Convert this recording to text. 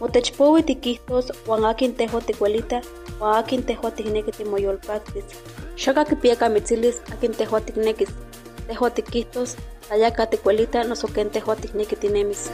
Motechpowi tikihtos, wan akin teho tikuelita, wan akin teho tikneki timoyolpaktis. Xoka kipiaka mitzilis akin teho tiknekis. Teho tikihtos, tayaka tikuelita, noso ken teho tikneki tinemis.